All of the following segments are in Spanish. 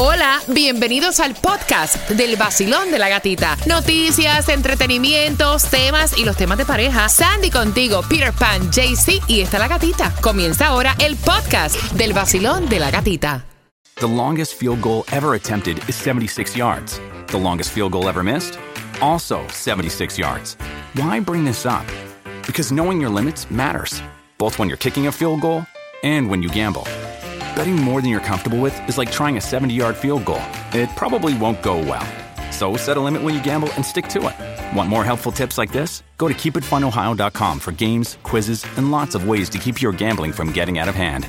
Hola, bienvenidos al podcast del vacilón de la gatita. Noticias, entretenimientos, temas y los temas de pareja. Sandy contigo, Peter Pan, JC y está la gatita. Comienza ahora el podcast del vacilón de la gatita. The longest field goal ever attempted is 76 yards. The longest field goal ever missed? Also 76 yards. Why bring this up? Because knowing your limits matters, both when you're kicking a field goal and when you gamble. Betting more than you're comfortable with is like trying a 70 yard field goal. It probably won't go well. So set a limit when you gamble and stick to it. Want more helpful tips like this? Go to keepitfunohio.com for games, quizzes, and lots of ways to keep your gambling from getting out of hand.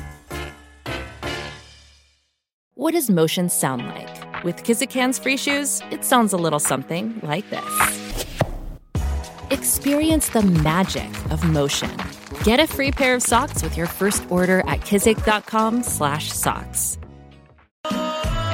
What does motion sound like? With Kizikans free shoes, it sounds a little something like this. Experience the magic of motion. Get a free pair of socks with your first order at kizik.com slash socks.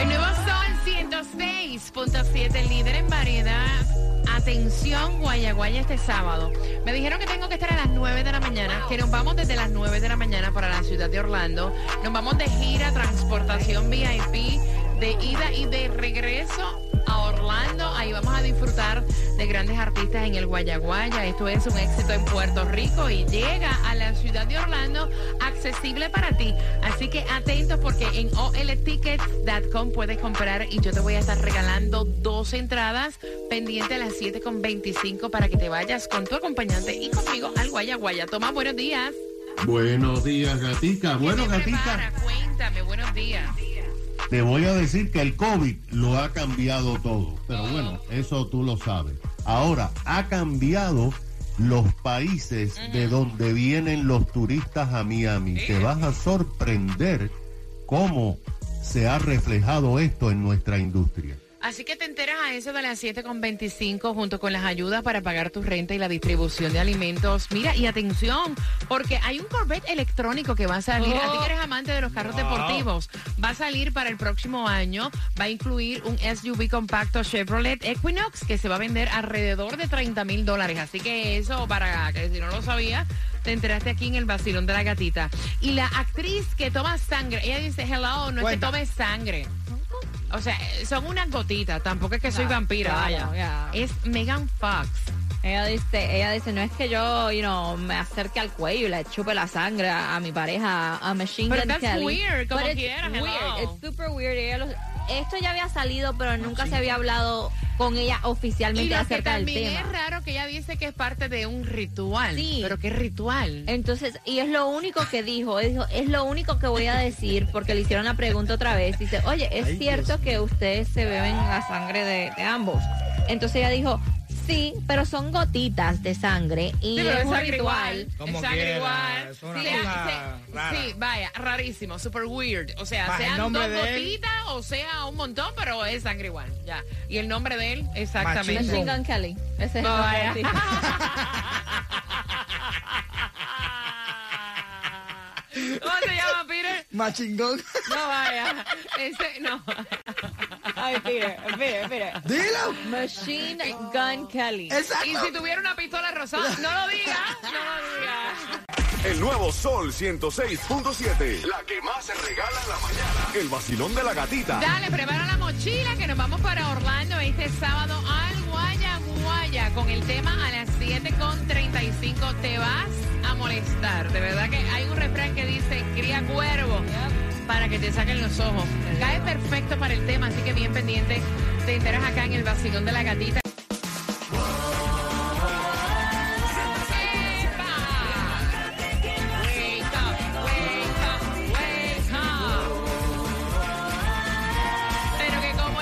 El nuevo Sol 106.7, líder en variedad. Atención, Guayaguaya este sábado. Me dijeron que tengo que estar a las 9 de la mañana, que nos vamos desde las 9 de la mañana para la ciudad de Orlando. Nos vamos de gira, transportación VIP, de ida y de regreso a Orlando. Ahí vamos a disfrutar de grandes artistas en el Guayaguaya. Esto es un éxito en Puerto Rico y llega a la ciudad de Orlando accesible para ti. Así que atentos porque en oltickets.com puedes comprar y yo te voy a estar regalando dos entradas pendiente a las 7.25 para que te vayas con tu acompañante y conmigo al Guayaguaya. Toma, buenos días. Buenos días, gatica. Bueno, ¿Qué te gatica, prepara? Cuéntame, buenos días. Te voy a decir que el COVID lo ha cambiado todo. Pero bueno, eso tú lo sabes. Ahora, ha cambiado los países de donde vienen los turistas a Miami. Te vas a sorprender cómo se ha reflejado esto en nuestra industria. Así que te enteras a eso de las 7.25 junto con las ayudas para pagar tu renta y la distribución de alimentos. Mira, y atención, porque hay un Corvette electrónico que va a salir. A ti que eres amante de los carros deportivos, va a salir para el próximo año. Va a incluir un SUV compacto Chevrolet Equinox que se va a vender alrededor de 30 mil dólares. Así que eso, para que si no lo sabías, te enteraste aquí en el vacilón de la gatita. Y la actriz que toma sangre, ella dice, hello, no es que tome sangre. O sea, son unas gotitas, tampoco es que soy vampira, claro, vaya. ya. Es Megan Fox. Ella dice, ella dice, no es que yo, you know, me acerque al cuello y le chupe la sangre a, mi pareja, a Machine Gun that's Kelly. weird, como But it's weird, it's super weird. Ella lo- esto ya había salido, pero nunca se había hablado con ella Y oficialmente que acerca del también tema. es raro que ella dice que es parte de un ritual. Sí. Pero ¿qué ritual? Entonces, y es lo único que dijo, dijo, es lo único que voy a decir, porque le hicieron la pregunta otra vez. Dice, oye, ¿es cierto que ustedes se beben la sangre de, de ambos? Entonces ella dijo, sí, pero son gotitas de sangre y Sí, pero es es un sangre ritual. igual. Como es sangre quiera, igual. es una Sí, cosa sí, rara. sí, vaya, rarísimo, super weird. O sea, sean dos de él. gotitas o sea un montón, pero es sangre igual. Ya. Y el nombre de él, exactamente. Machine Gun Kelly. Ese es No, el vaya. nombre. ¿Cómo se llama, Peter? Machingón. No vaya. Ese, no. Ay, Peter, Peter, Peter. Dilo. Machine Gun Kelly. Exacto. Y si tuviera una pistola rosada, no lo diga, no lo diga. El nuevo Sol 106.7. La que más se regala en la mañana. El vacilón de la gatita. Dale, prepara la mochila que nos vamos para Orlando este sábado al Guayaguaya con el tema a las 7.35. Te vas a molestar. De verdad que hay un refrán que dice, cría cuervo. Para que te saquen los ojos. Cae perfecto para el tema, así que bien pendiente. Te enteras acá en el vacilón de la gatita. Pero que como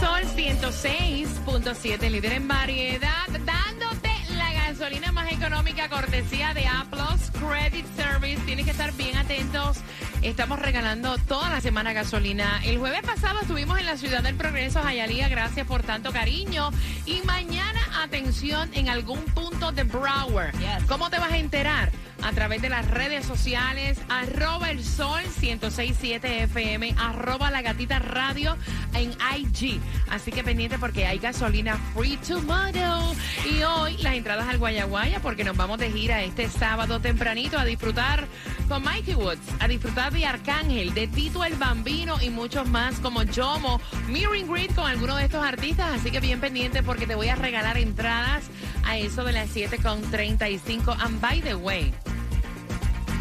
Sol 106.7, líder en variedad, dándote la gasolina más económica cortesía de Aplos Credit Service. Tienes que estar bien atentos. Estamos regalando toda la semana gasolina. El jueves pasado estuvimos en la ciudad del Progreso, Jayalía. Gracias por tanto cariño. Y mañana, atención, en algún punto de Broward. Yes. ¿Cómo te vas a enterar? A través de las redes sociales, arroba el sol 1067 FM, arroba la gatita radio en IG. Así que pendiente porque hay gasolina free tomorrow. Y hoy las entradas al Guayaguaya porque nos vamos de gira este sábado tempranito a disfrutar con Mikey Woods, a disfrutar de Arcángel, de Tito el Bambino y muchos más como Jomo, Mirroring Grid con algunos de estos artistas. Así que bien pendiente porque te voy a regalar entradas a eso de las 7.35. And by the way,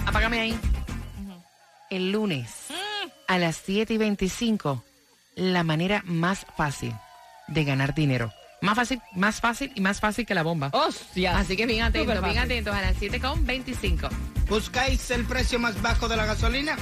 apágame ahí. El lunes a las 7 y 25, la manera más fácil de ganar dinero. Más fácil, más fácil y más fácil que la bomba. ¡Hostia! Así que bien atentos, bien atentos a las 7.25. ¿Buscáis el precio más bajo de la gasolina?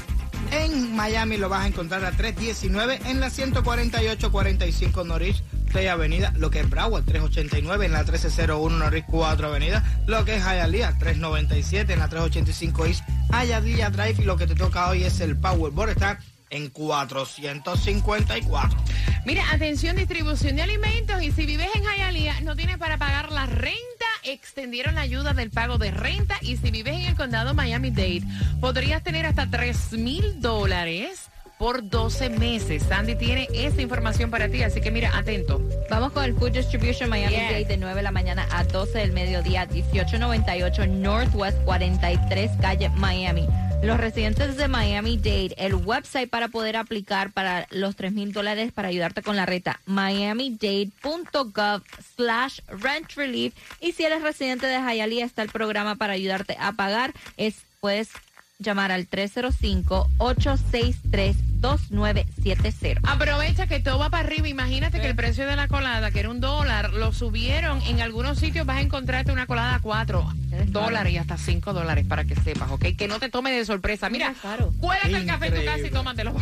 En Miami lo vas a encontrar a 3.19 en la 148-45 Norris 6 Avenida, lo que es Broward 389 en la 1301 Norris 4 Avenida, lo que es Hialeah 397 en la 385 East Hialeah Drive y lo que te toca hoy es el Powerball está en 454. Mira, atención, distribución de alimentos. Y si vives en Hialeah, no tienes para pagar la renta, extendieron la ayuda del pago de renta. Y si vives en el condado Miami-Dade, podrías tener hasta 3 mil dólares por 12 meses. Sandy tiene esa información para ti, así que mira, atento. Vamos con el Food Distribution Miami Yes. Dade de 9 de la mañana a 12 del mediodía, 1898 Northwest 43 calle Miami. Los residentes de Miami Dade, el website para poder aplicar para los 3 mil dólares para ayudarte con la renta, miamidade.gov slash rent relief. Y si eres residente de Hialeah, está el programa para ayudarte a pagar. Es, puedes llamar al 305-863-2970. Aprovecha que todo va para arriba. Imagínate que el precio de la colada, que era un dólar, lo subieron. En algunos sitios vas a encontrarte una colada a 4 dólares y hasta 5 dólares para que sepas, ¿ok? Que no te tome de sorpresa. Mira, cuélate el café en tu casa y tómatelo.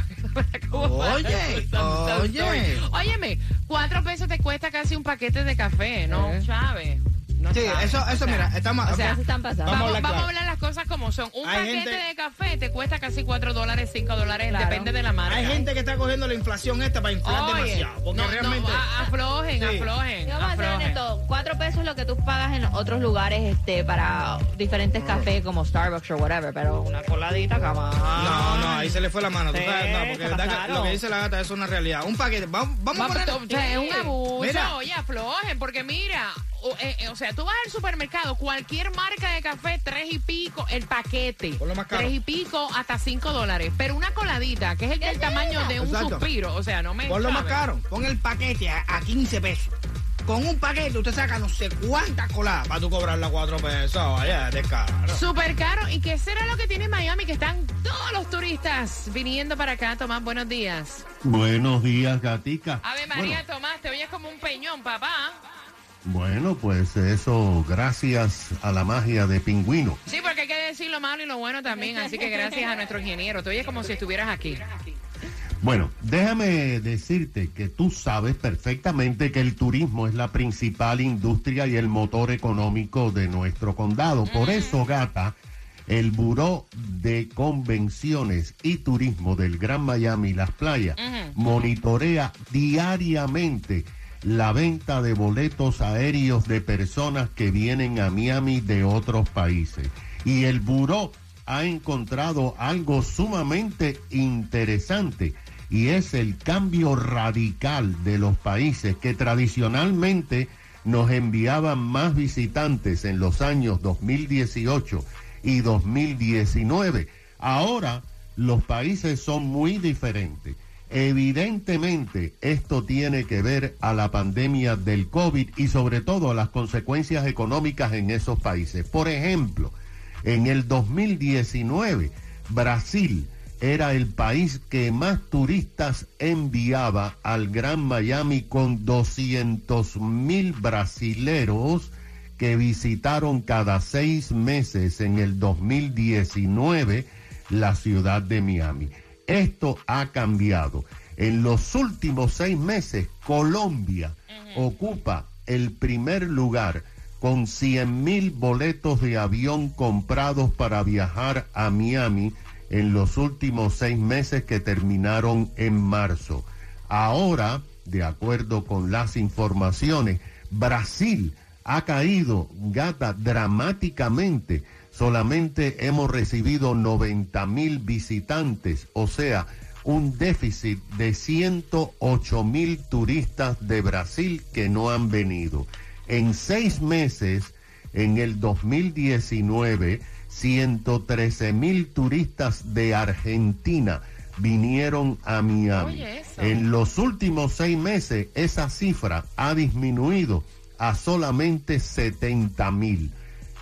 Oye, oye. Óyeme, cuatro pesos te cuesta casi un paquete de café, ¿no, Eh. Chávez? No Sí, sabes. eso, eso O sea, mira, estamos... o sea, se están pasando. Vamos, Vamos a hablar vamos a claro. hablar las cosas como son. Un Hay paquete gente- de café te cuesta casi 4 dólares, 5 dólares, Claro. depende de la marca. Hay gente que está cogiendo la inflación esta para inflar Oye, demasiado. Porque no, no, realmente... a- aflojen, Sí. aflojen, Y Vamos a hacer aflojen. esto, cuatro pesos es lo que tú pagas en otros lugares este para diferentes cafés como Starbucks o whatever, pero una coladita, cama. No, no, ahí se le fue la mano. tú Sí, sabes, no, porque verdad que lo que dice la gata es una realidad. Un paquete, vamos, vamos a Vamos, poner... sea, es un abuso, Mira. oye, aflojen, porque mira, eh, eh, o sea, tú vas al supermercado, cualquier marca de café, tres y pico, el paquete, Por lo más caro. tres y pico hasta cinco dólares, pero una coladita, que es el del tamaño de un Exacto. suspiro, o sea, no me Por lo más caro, pon el paquete a, a 15 pesos. Con un paquete usted saca no sé cuántas coladas para tú cobrarla 4 pesos. Vaya, de caro. Súper caro. ¿Y qué será lo que tiene Miami? Que están todos los turistas viniendo para acá. Tomás, buenos días. Buenos días, gatica. Ave María, Tomás, te oyes como un peñón, papá. Bueno, pues eso, gracias a la magia de Pingüino. Sí, porque hay que decir lo malo y lo bueno también. Así que gracias a nuestro ingeniero. Te oyes como si estuvieras aquí. Bueno, déjame decirte que tú sabes perfectamente que el turismo es la principal industria y el motor económico de nuestro condado. Por eso, gata, el Buró de Convenciones y Turismo del Gran Miami y Las Playas monitorea diariamente la venta de boletos aéreos de personas que vienen a Miami de otros países. Y el Buró ha encontrado algo sumamente interesante y es el cambio radical de los países que tradicionalmente nos enviaban más visitantes en los años 2018 y 2019. Ahora los países son muy diferentes. Evidentemente esto tiene que ver a la pandemia del COVID y sobre todo a las consecuencias económicas en esos países. Por ejemplo, en el 2019, Brasil era el país que más turistas enviaba al Gran Miami con 200 mil brasileros que visitaron cada seis meses en el 2019 la ciudad de Miami. Esto ha cambiado. En los últimos seis meses, Colombia ocupa el primer lugar con 100 mil boletos de avión comprados para viajar a Miami en los últimos seis meses que terminaron en marzo. Ahora, de acuerdo con las informaciones, Brasil ha caído, gata, dramáticamente. Solamente hemos recibido 90 mil visitantes, o sea, un déficit de 108 mil turistas de Brasil que no han venido. En seis meses, en el 2019, 113 mil turistas de Argentina vinieron a Miami. Oye. En los últimos seis meses, esa cifra ha disminuido a solamente 70 mil.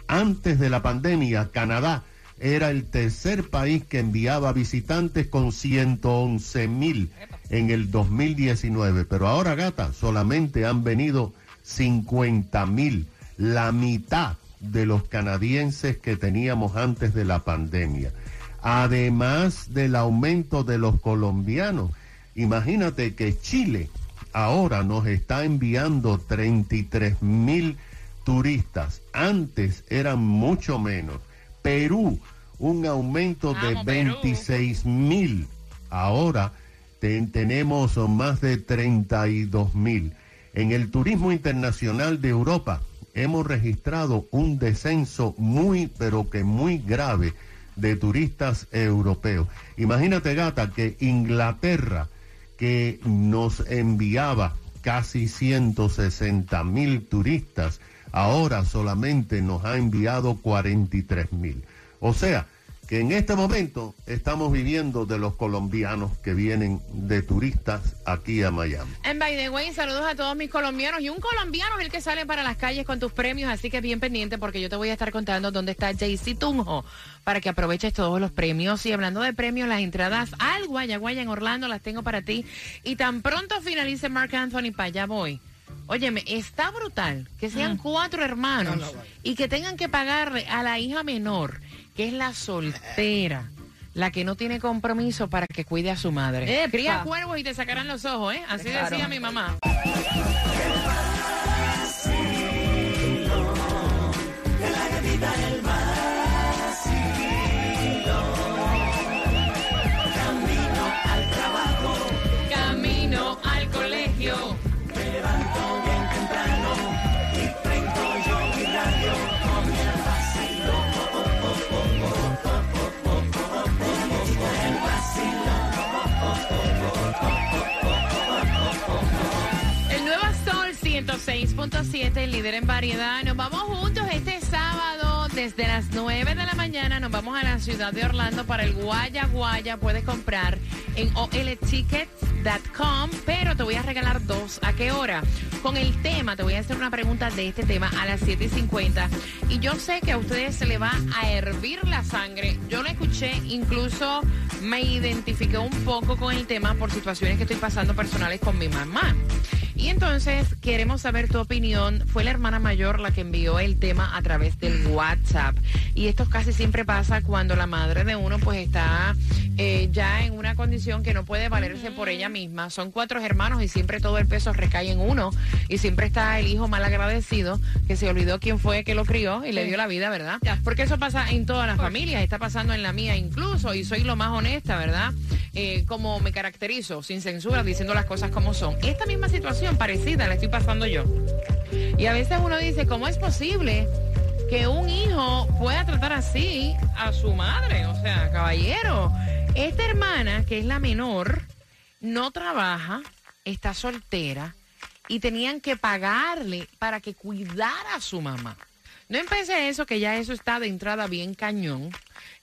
Antes de la pandemia, Canadá era el tercer país que enviaba visitantes con 111 mil en el 2019, pero ahora, gata, solamente han venido 50 mil, la mitad de los canadienses que teníamos antes de la pandemia. Además del aumento de los colombianos, imagínate que Chile ahora nos está enviando 33 mil turistas. Antes eran mucho menos. Perú, un aumento de Vamos, Perú. 26 mil. Ahora ten- tenemos más de 32 mil. En el turismo internacional de Europa hemos registrado un descenso muy, pero que muy grave de turistas europeos. Imagínate, gata, que Inglaterra, que nos enviaba casi 160 mil turistas, ahora solamente nos ha enviado 43 mil. O sea, que en este momento estamos viviendo de los colombianos que vienen de turistas aquí a Miami. And by the way, saludos a todos mis colombianos. Y un colombiano es el que sale para las calles con tus premios, así que bien pendiente porque yo te voy a estar contando dónde está JC Tunjo para que aproveches todos los premios. Y hablando de premios, las entradas al Guayaguaya en Orlando las tengo para ti. Y tan pronto finalice Mark Anthony, para allá voy. Óyeme, está brutal que sean cuatro hermanos No, no, vale. y que tengan que pagarle a la hija menor, que es la soltera. La que no tiene compromiso para que cuide a su madre. Cría cuervos y te sacarán los ojos, ¿eh? Así decía mi mamá. 106.7, el líder en variedad. Nos vamos juntos este sábado desde las 9 de la mañana. Nos vamos a la ciudad de Orlando para el Guaya Guaya. Puedes comprar en oltickets.com, pero te voy a regalar dos. ¿A qué hora? Con el tema, te voy a hacer una pregunta de este tema a las 7.50. Y yo sé que a ustedes se le va a hervir la sangre. Yo lo escuché, incluso me identifiqué un poco con el tema por situaciones que estoy pasando personales con mi mamá. Y entonces queremos saber tu opinión. Fue la hermana mayor la que envió el tema a través del WhatsApp. Y esto casi siempre pasa cuando la madre de uno pues está eh, ya en una condición que no puede valerse por ella misma. Son cuatro hermanos y siempre todo el peso recae en uno. Y siempre está el hijo mal agradecido que se olvidó quién fue que lo crió y le dio la vida, ¿verdad? Porque eso pasa en todas las familias. Está pasando en la mía incluso. Y soy lo más honesta, ¿verdad? Eh, como me caracterizo, sin censura, diciendo las cosas como son. Esta misma situación parecida la estoy pasando yo. Y a veces uno dice, ¿cómo es posible que un hijo pueda tratar así a su madre? O sea, caballero, esta hermana, que es la menor, no trabaja, está soltera y tenían que pagarle para que cuidara a su mamá. No empecé eso, que ya eso está de entrada bien cañón.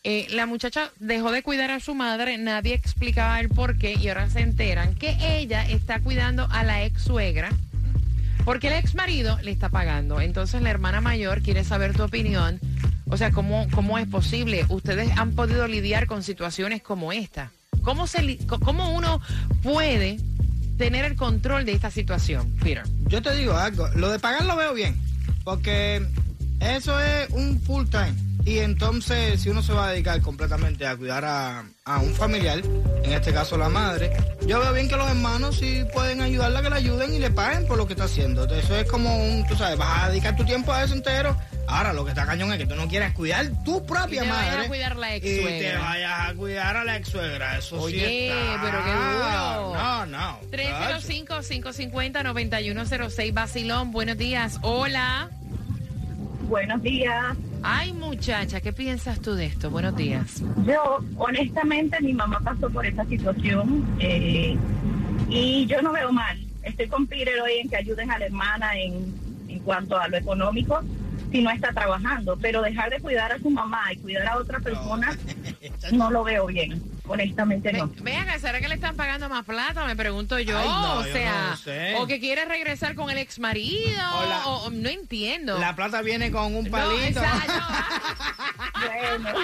Eh, la muchacha dejó de cuidar a su madre, nadie explicaba el por qué y ahora se enteran que ella está cuidando a la ex suegra porque el ex marido le está pagando. Entonces la hermana mayor quiere saber tu opinión. O sea, ¿cómo, cómo es posible? Ustedes han podido lidiar con situaciones como esta. ¿Cómo, se, cómo uno puede tener el control de esta situación, Peter? Yo te digo algo, lo de pagar lo veo bien, porque eso es un full time. Y entonces, si uno se va a dedicar completamente a cuidar a, a un familiar, en este caso la madre, yo veo bien que los hermanos sí pueden ayudarla, que la ayuden y le paguen por lo que está haciendo. Entonces, eso es como un, tú sabes, vas a dedicar tu tiempo a eso entero. Ahora, lo que está cañón es que tú no quieres cuidar tu propia Y te vayas madre. a cuidar la Y ex-suegra. te vayas a cuidar a la ex suegra. Eso sí está- pero qué duro. No, no. 305-550-9106, Basilón, buenos días. Hola. Buenos días. Ay, muchacha, ¿qué piensas tú de esto? Buenos días. Yo, honestamente, mi mamá pasó por esta situación eh, y yo no veo mal. Estoy con Peter hoy en que ayuden a la hermana en, en cuanto a lo económico si no está trabajando, pero dejar de cuidar a su mamá y cuidar a otra persona no lo veo bien. Honestamente no. Vean, ¿será que le están pagando más plata? Me pregunto yo. Ay, no, o yo sea, no sé. o que quiere regresar con el ex marido. O la- o, o- no entiendo. La plata viene con un No, palito. Bueno,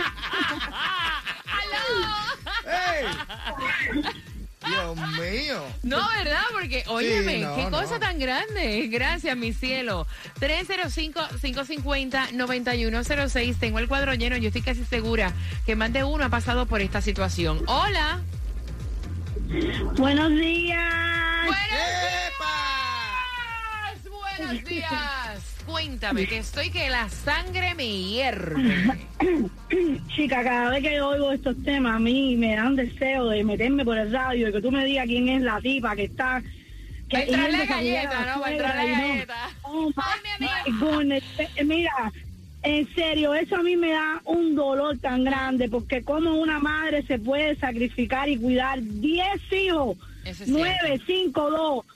¡Ey! Dios mío. No, ¿verdad? Porque, óyeme, no, qué no. cosa tan grande. Gracias, mi cielo. 305-550-9106. Tengo el cuadro lleno. Yo estoy casi segura que más de uno ha pasado por esta situación. Hola. buenos días. Buenos ¡Epa! días. Buenos días. Cuéntame, que estoy que la sangre me hierve. Chica, cada vez que oigo estos temas, a mí me dan deseo de meterme por el radio y que tú me digas quién es la tipa que está. Que Va a entrar la galleta, ¿no? Va a entrar la no. galleta. Oh, Ay, mi amiga. Eh, Mira, en serio, eso a mí me da un dolor tan grande porque como una madre se puede sacrificar y cuidar 10 hijos, Eso es 9, cierto. 5, 2,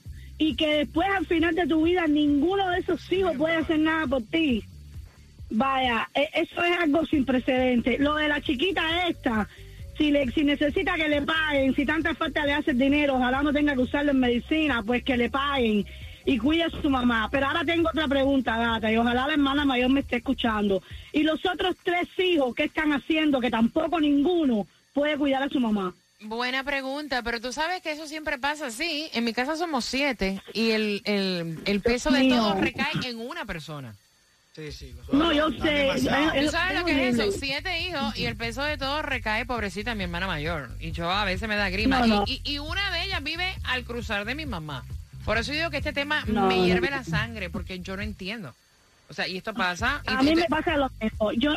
y que después al final de tu vida ninguno de esos hijos puede hacer nada por ti. Vaya, e- eso es algo sin precedentes. Lo de la chiquita esta, si le, si necesita que le paguen, si tanta falta le hace el dinero, ojalá no tenga que usarlo en medicina, pues que le paguen y cuide a su mamá. Pero ahora tengo otra pregunta, gata, y ojalá la hermana mayor me esté escuchando. ¿Y los otros tres hijos qué están haciendo? Que tampoco ninguno puede cuidar a su mamá. Buena pregunta, pero tú sabes que eso siempre pasa así. En mi casa somos siete y el, el, el peso de mío. todo recae en una persona. Sí, sí. No, yo sé. Eh, ¿Tú sabes lo que es eso? Siete hijos y el peso de todo recae, pobrecita, en mi hermana mayor. Y yo a veces me da grima. No, Y- no. Y, y una de ellas vive al cruzar de mi mamá. Por eso digo que este tema No, me no. hierve la sangre, porque yo no entiendo. O sea, y esto pasa. y- A mí me pasa lo mismo. Yo,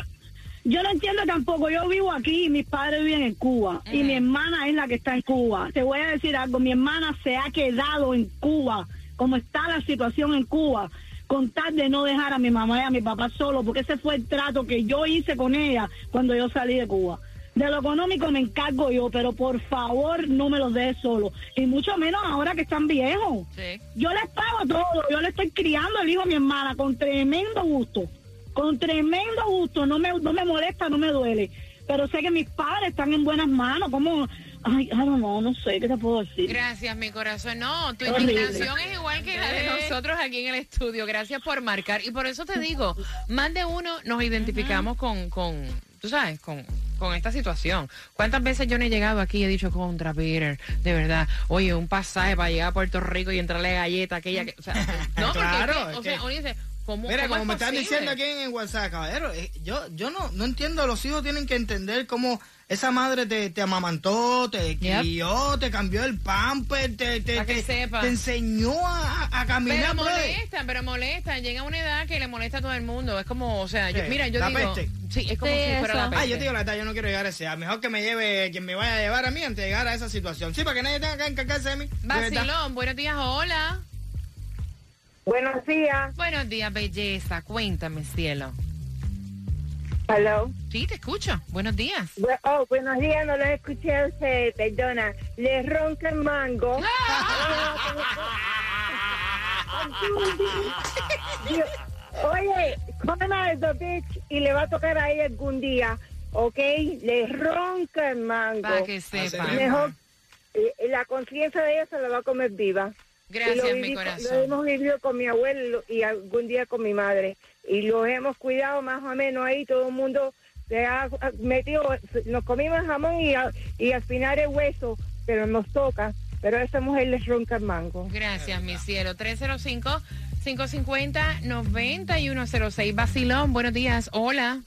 yo no entiendo tampoco. Yo vivo aquí y mis padres viven en Cuba. Y mi hermana es la que está en Cuba. Te voy a decir algo. Mi hermana se ha quedado en Cuba, como está la situación en Cuba, con tal de no dejar a mi mamá y a mi papá solo, porque ese fue el trato que yo hice con ella cuando yo salí de Cuba. De lo económico me encargo yo, pero por favor no me los dejes solo. Y mucho menos ahora que están viejos. Sí. Yo les pago todo, yo le estoy criando el hijo a mi hermana con tremendo gusto, con tremendo gusto, no me, no me molesta, no me duele, pero sé que mis padres están en buenas manos, como, ay, ay, no, no, no sé, ¿qué te puedo decir? Gracias, mi corazón. No, tu indignación es igual que la de nosotros aquí en el estudio. Gracias por marcar. Y por eso te digo, más de uno nos identificamos con, con, tú sabes, con, con esta situación. ¿Cuántas veces yo no he llegado aquí y he dicho contra Peter? De verdad, oye, un pasaje para llegar a Puerto Rico y entrarle galleta, aquella que, o sea, no, porque Claro, es que, o sea, que- uno dice, ¿cómo, Mira, cómo como es me están diciendo aquí en WhatsApp, caballero, eh, yo, yo no, no entiendo, los hijos tienen que entender cómo esa madre te, te amamantó, te Yep. crió, te cambió el pamper, te, te, te- sepa. te enseñó a, a Pero caminar. brother. molestan, pero molestan. Llega una edad que le molesta a todo el mundo. Es como, o sea, yo- mira, yo ¿La digo. peste? Sí, es como Sí, si fuera eso. la peste. Ay, yo te digo la verdad, yo no quiero llegar a ese. A mejor que me lleve quien me vaya a llevar a mí antes de llegar a esa situación. Sí, para que nadie tenga que encargarse de mí. Vacilón, buenos días, hola. Buenos días. Buenos días, belleza. Cuéntame, cielo. Hello. Sí, te escucho. Buenos días. Bu- Oh, buenos días, no los escuché a ustedes, perdona. Les ronca el mango. Dios, Oye, Conan the bitch y le va a tocar a ella algún día, ¿ok? Le ronca el mango. Para que sepa. Mejor, eh, la conciencia de ella se la va a comer viva. Gracias, lo mi viví- Lo corazón. hemos vivido con mi abuelo y algún día con mi madre. Y los hemos cuidado más o menos ahí. Todo el mundo se ha metido, nos comimos jamón y, a- y al final el hueso, pero nos toca. Pero a esa mujer les ronca el mango. Gracias, mi cielo. 305-550-9106. Vacilón, buenos días. Hola.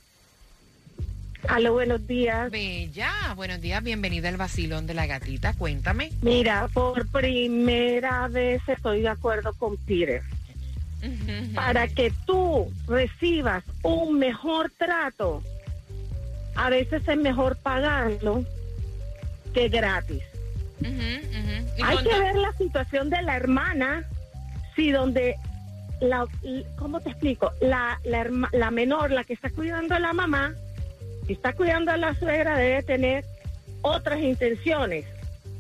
Aló, buenos días. Bella, buenos días. Bienvenida al vacilón de la gatita. Cuéntame. Mira, por primera vez estoy de acuerdo con Peter. Para que tú recibas un mejor trato, a veces es mejor pagarlo que gratis. Hay que ver la situación de la hermana, si donde la, ¿cómo te explico? La, la, herma- la menor, la que está cuidando a la mamá, si está cuidando a la suegra, debe tener otras intenciones.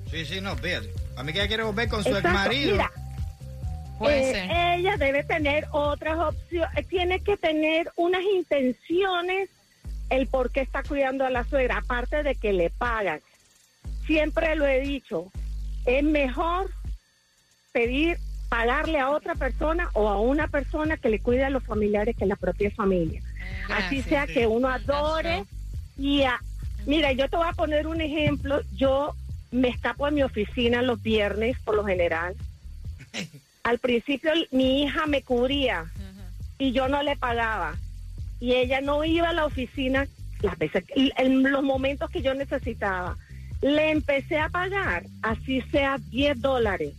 Sí, sí, no, fíjate. A mí que ella quiere volver con su ex Exacto, marido. mira, Puede eh, ser. ella debe tener otras opciones, tiene que tener unas intenciones el por qué está cuidando a la suegra, aparte de que le pagan. Siempre lo he dicho, es mejor pedir, pagarle a otra persona o a una persona que le cuide a los familiares que la propia familia. Así sea que uno adore y a- mira, yo te voy a poner un ejemplo, yo me escapo de mi oficina los viernes por lo general. Al principio mi hija me cubría y yo no le pagaba y ella no iba a la oficina las veces en los momentos que yo necesitaba. Le empecé a pagar, así sea 10 dólares.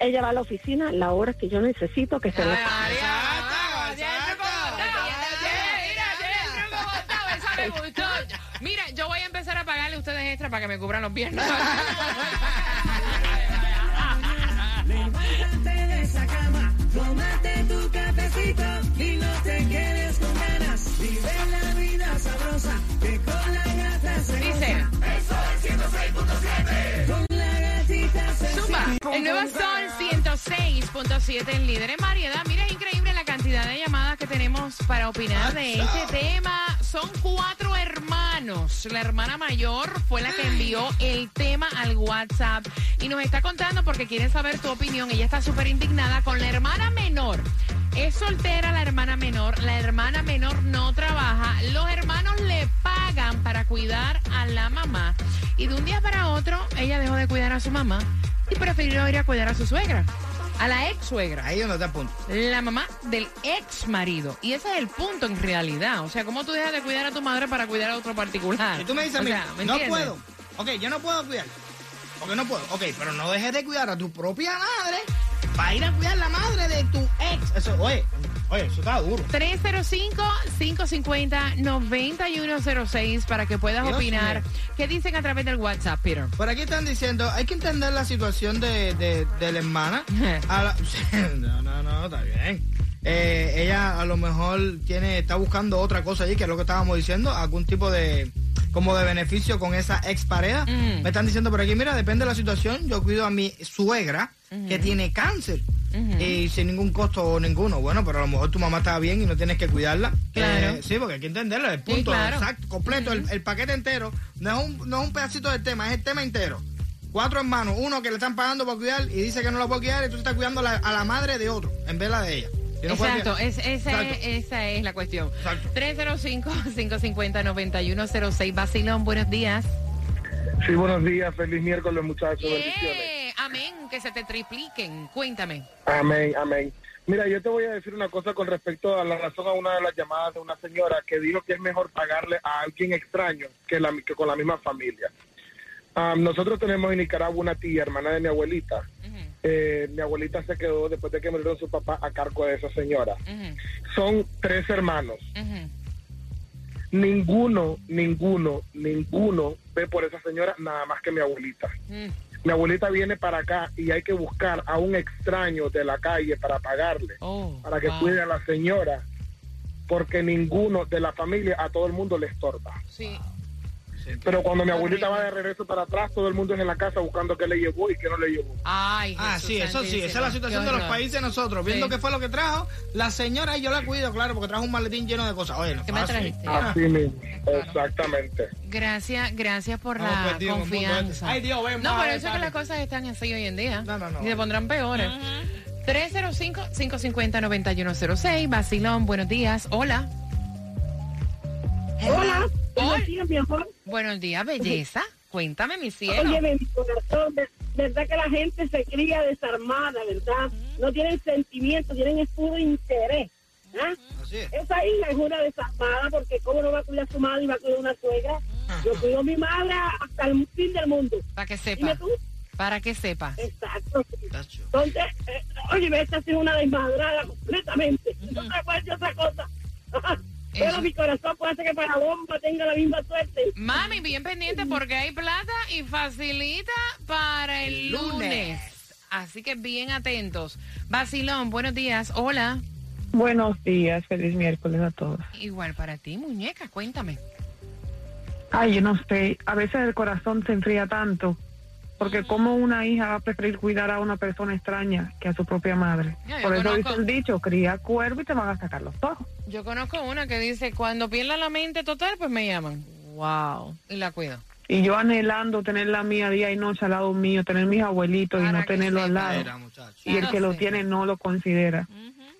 Ella va a la oficina la hora que yo necesito que se la pague. Exacto, me gustó. Mira, yo voy a empezar a pagarle a ustedes extra para que me cubran los viernes. Levántate de esa cama, tómate tu cafecito y no te quedes con ganas. Vive la vida sabrosa, que con la gata se Dice, Con la gatita se Zumba, el nuevo Sol 106.7, el líder en variedad. Mira, es increíble la cantidad de llamadas que tenemos para opinar de este tema. Son cuatro hermanos. La hermana mayor fue la que envió el tema al WhatsApp y nos está contando porque quiere saber tu opinión. Ella está súper indignada con la hermana menor. Es soltera la hermana menor, la hermana menor no trabaja, los hermanos le pagan para cuidar a la mamá y de un día para otro ella dejó de cuidar a su mamá y prefirió ir a cuidar a su suegra, a la ex suegra, Ahí es donde está el punto. la mamá del ex marido. Y ese es el punto en realidad. O sea, ¿cómo tú dejas de cuidar a tu madre para cuidar a otro particular? Si tú me dices a O mí, sea, ¿me no entiendes? puedo. Ok, yo no puedo cuidar. Porque no puedo. Ok, pero no dejes de cuidar a tu propia madre para ir a cuidar la madre de tu ex. Eso, oye, oye, eso está duro. 305-550-9106 para que puedas Dios opinar. ¿Qué dicen a través del WhatsApp, Peter? Por aquí están diciendo, hay que entender la situación de, de, de la hermana. A la- no, no, no, está bien. Eh, ella a lo mejor tiene, está buscando otra cosa allí, que es lo que estábamos diciendo, algún tipo de como de beneficio con esa expareja. Mm. Me están diciendo por aquí, mira, depende de la situación, yo cuido a mi suegra que tiene cáncer. Y sin ningún costo ninguno. Bueno, pero a lo mejor tu mamá está bien y no tienes que cuidarla. Claro. Eh, sí, porque hay que entenderlo, el punto claro. exacto, completo, el, el paquete entero. No es, un, no es un pedacito del tema, es el tema entero. Cuatro hermanos, uno que le están pagando por cuidar y dice que no la puede cuidar y tú estás cuidando a la, a la madre de otro en vez de la de ella. Exacto, es- esa, Exacto. Es, esa es la cuestión. Exacto. 305-550-9106. Basilón, buenos días. Sí, buenos días, feliz miércoles muchachos, bendiciones. Yeah, Amén, que se te tripliquen. Cuéntame. Amén, amén. Mira, yo te voy a decir una cosa con respecto a la razón a una de las llamadas de una señora que dijo que es mejor pagarle a alguien extraño que, la, que con la misma familia. Ah, nosotros tenemos en Nicaragua una tía, hermana de mi abuelita. Eh, mi abuelita se quedó después de que murieron su papá a cargo de esa señora. Son tres hermanos. Ninguno, ninguno, ninguno ve por esa señora nada más que mi abuelita. Mm. Mi abuelita viene para acá y hay que buscar a un extraño de la calle para pagarle, Oh, para que wow. cuide a la señora, porque ninguno de la familia a todo el mundo le estorba. Sí. Pero cuando mi abuelita va de regreso para atrás, todo el mundo es en la casa buscando qué le llevó y qué no le llevó. Ay, Ah, sí, eso sí, esa es la situación de los países de nosotros, viendo Sí. qué fue lo que trajo. La señora y yo la cuido, claro, porque trajo un maletín lleno de cosas. Oye, no ¿Qué me trajiste? Ah, Así mismo, exactamente. Gracias, gracias por Estamos la perdidos mundo confianza. este. Ay, Dios, ven, no, pero eso es que las cosas están así hoy en día. No, no, no. Y se pondrán peores. 305-550-9106. Basilón, buenos días. Hola. Hola, buenos días, mi amor. Buenos días, belleza. Cuéntame, mi cielo. Oye, mi corazón, verdad que la gente se cría desarmada, ¿verdad? No tienen sentimiento, tienen puro interés. ¿ah? Así es. Esa hija es una desarmada porque cómo no va a cuidar a su madre y va a cuidar a una suegra. Yo cuido a mi madre hasta el fin del mundo. Para que Dime sepa. tú. Para que sepa. Exacto. Tacho. Entonces, eh, oye, esta es una desmadrada completamente. No te acuerdas otra cosa. Pero mi corazón puede ser que para bomba tenga la misma suerte. Mami, bien pendiente porque hay plata y facilita para el El lunes. lunes. Así que bien atentos. Basilón, buenos días. Hola. Buenos días, feliz miércoles a todos. Igual para ti, muñeca, cuéntame. Ay, yo no sé, a veces el corazón se enfría tanto, porque como una hija va a preferir cuidar a una persona extraña que a su propia madre. Yo Por eso conozco- dice el dicho, cría cuervo y te van a sacar los ojos. Yo conozco una que dice, cuando pierda la mente total, pues me llaman. Wow. Y la cuido. Y yo anhelando tener la mía día y noche al lado mío, tener mis abuelitos y no que tenerlo al lado. Era. Y el que lo tiene no lo considera.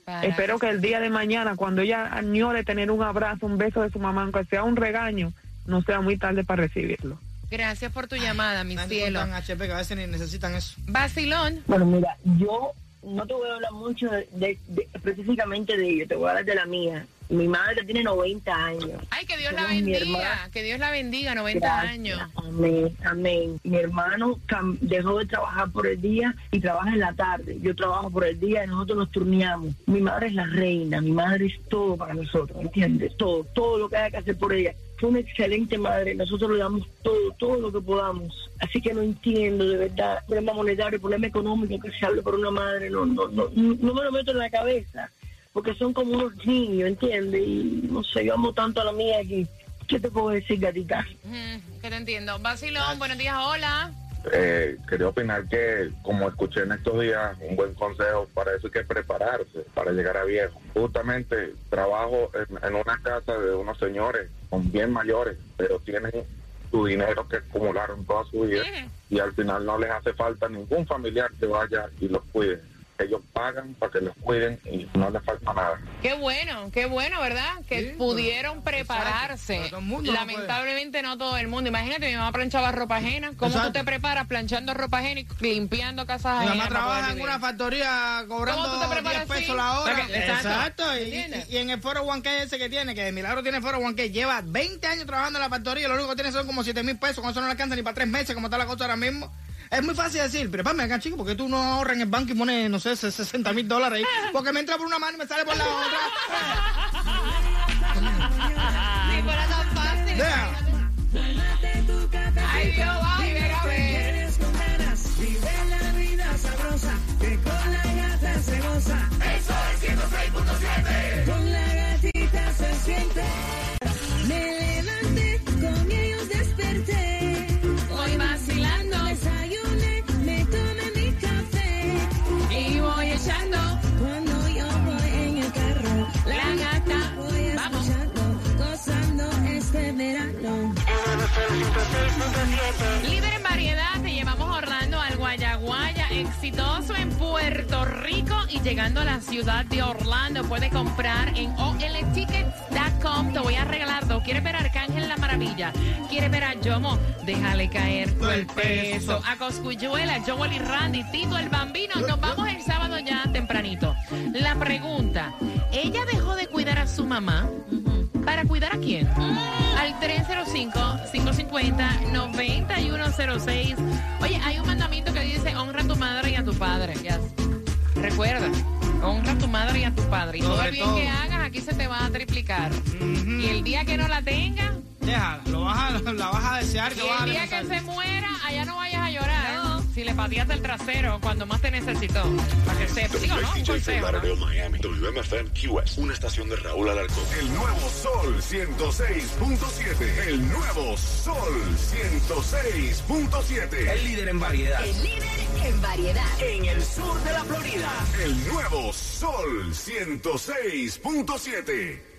Para Espero que el día de mañana, cuando ella añore tener un abrazo, un beso de su mamá, aunque sea un regaño, no sea muy tarde para recibirlo. Gracias por tu llamada, mi cielo. HP que a veces ni necesitan eso. Basilón. Bueno, mira, yo no te voy a hablar mucho de, de- de- específicamente de ello, te voy a hablar de la mía. Mi madre tiene 90 años. Ay, que Dios la Somos bendiga. Que Dios la bendiga, 90 Gracias. años. Amén, amén. Mi hermano dejó de trabajar por el día y trabaja en la tarde. Yo trabajo por el día y nosotros nos turneamos. Mi madre es la reina, mi madre es todo para nosotros, ¿entiendes? Todo, todo lo que haya que hacer por ella. Fue una excelente madre, nosotros le damos todo, todo lo que podamos. Así que no entiendo, de verdad, problema monetario, problema económico que se hable por una madre, no, no, no, no me lo meto en la cabeza. Porque son como unos niños, ¿entiendes? Y no sé, yo amo tanto a la mía que, ¿qué te puedo decir, gatita? Mm, que te entiendo. Basilón, buenos días, hola. Eh, quería opinar que, como escuché en estos días, un buen consejo para eso hay que prepararse para llegar a viejo. Justamente trabajo en, en una casa de unos señores, son bien mayores, pero tienen su dinero que acumularon toda su vida y al final no les hace falta ningún familiar que vaya y los cuide. Ellos pagan para que los cuiden y no les falta nada. Qué bueno, qué bueno, ¿verdad? Que pudieron prepararse. pero el Lamentablemente no todo el mundo. Imagínate, mi mamá planchaba ropa ajena. ¿Cómo Exacto. tú te preparas planchando ropa ajena y limpiando casas Mi ajenas? mamá para poder trabaja en una factoría cobrando ¿Cómo tú te preparas 10 pesos así? la hora. Exacto. Exacto. Y, ¿Entiendes? y- y en el foro One K ese que tiene, que de milagro tiene foro One K, lleva 20 años trabajando en la factoría y lo único que tiene son como 7 mil pesos. Con eso no le alcanza ni para 3 meses, como está la cosa ahora mismo. Es muy fácil decir, pero espérame acá, chico, porque tú no ahorras en el banco y pones, no sé, 60 mil dólares ahí. Porque me entra por una mano y me sale por la otra. Si fuera tan fácil. Cafecito. Ay, Dios, ay, ven a ver. Vive la vida sabrosa, que con la gata se goza. Eso es 106.7. Con la gatita se siente. Líder en variedad, te llevamos Orlando al Guayaguaya, exitoso en Puerto Rico y llegando a la ciudad de Orlando. Puedes comprar en oltickets.com. Te voy a regalar dos. ¿Quieres ver a Arcángel la Maravilla? ¿Quieres ver a Yomo? Déjale caer todo el peso. A Coscuyuela, Joel y Randy, Tito el Bambino. Nos vamos el sábado ya tempranito. La pregunta, ¿ella dejó de cuidar a su mamá? ¿Para cuidar a quién? Al 305-550-9106. Oye, hay un mandamiento que dice honra a tu madre y a tu padre. Yes. Recuerda, honra a tu madre y a tu padre. Y todo el bien todo. que hagas aquí se te va a triplicar. Y el día que no la tengas, Déjala, lo vas a, la vas a desear. y que a el día que se muera, allá no vayas a llorar. Si le pateaste el trasero cuando más te necesitó. Para que sepas. Digo, ¿no? Un consejo, ¿no? Miami, WMFM QS, una estación de Raúl Alarcón. El nuevo Sol 106.7. El nuevo Sol 106.7. El líder en variedad. El líder en variedad. En el sur de la Florida. El nuevo Sol 106.7.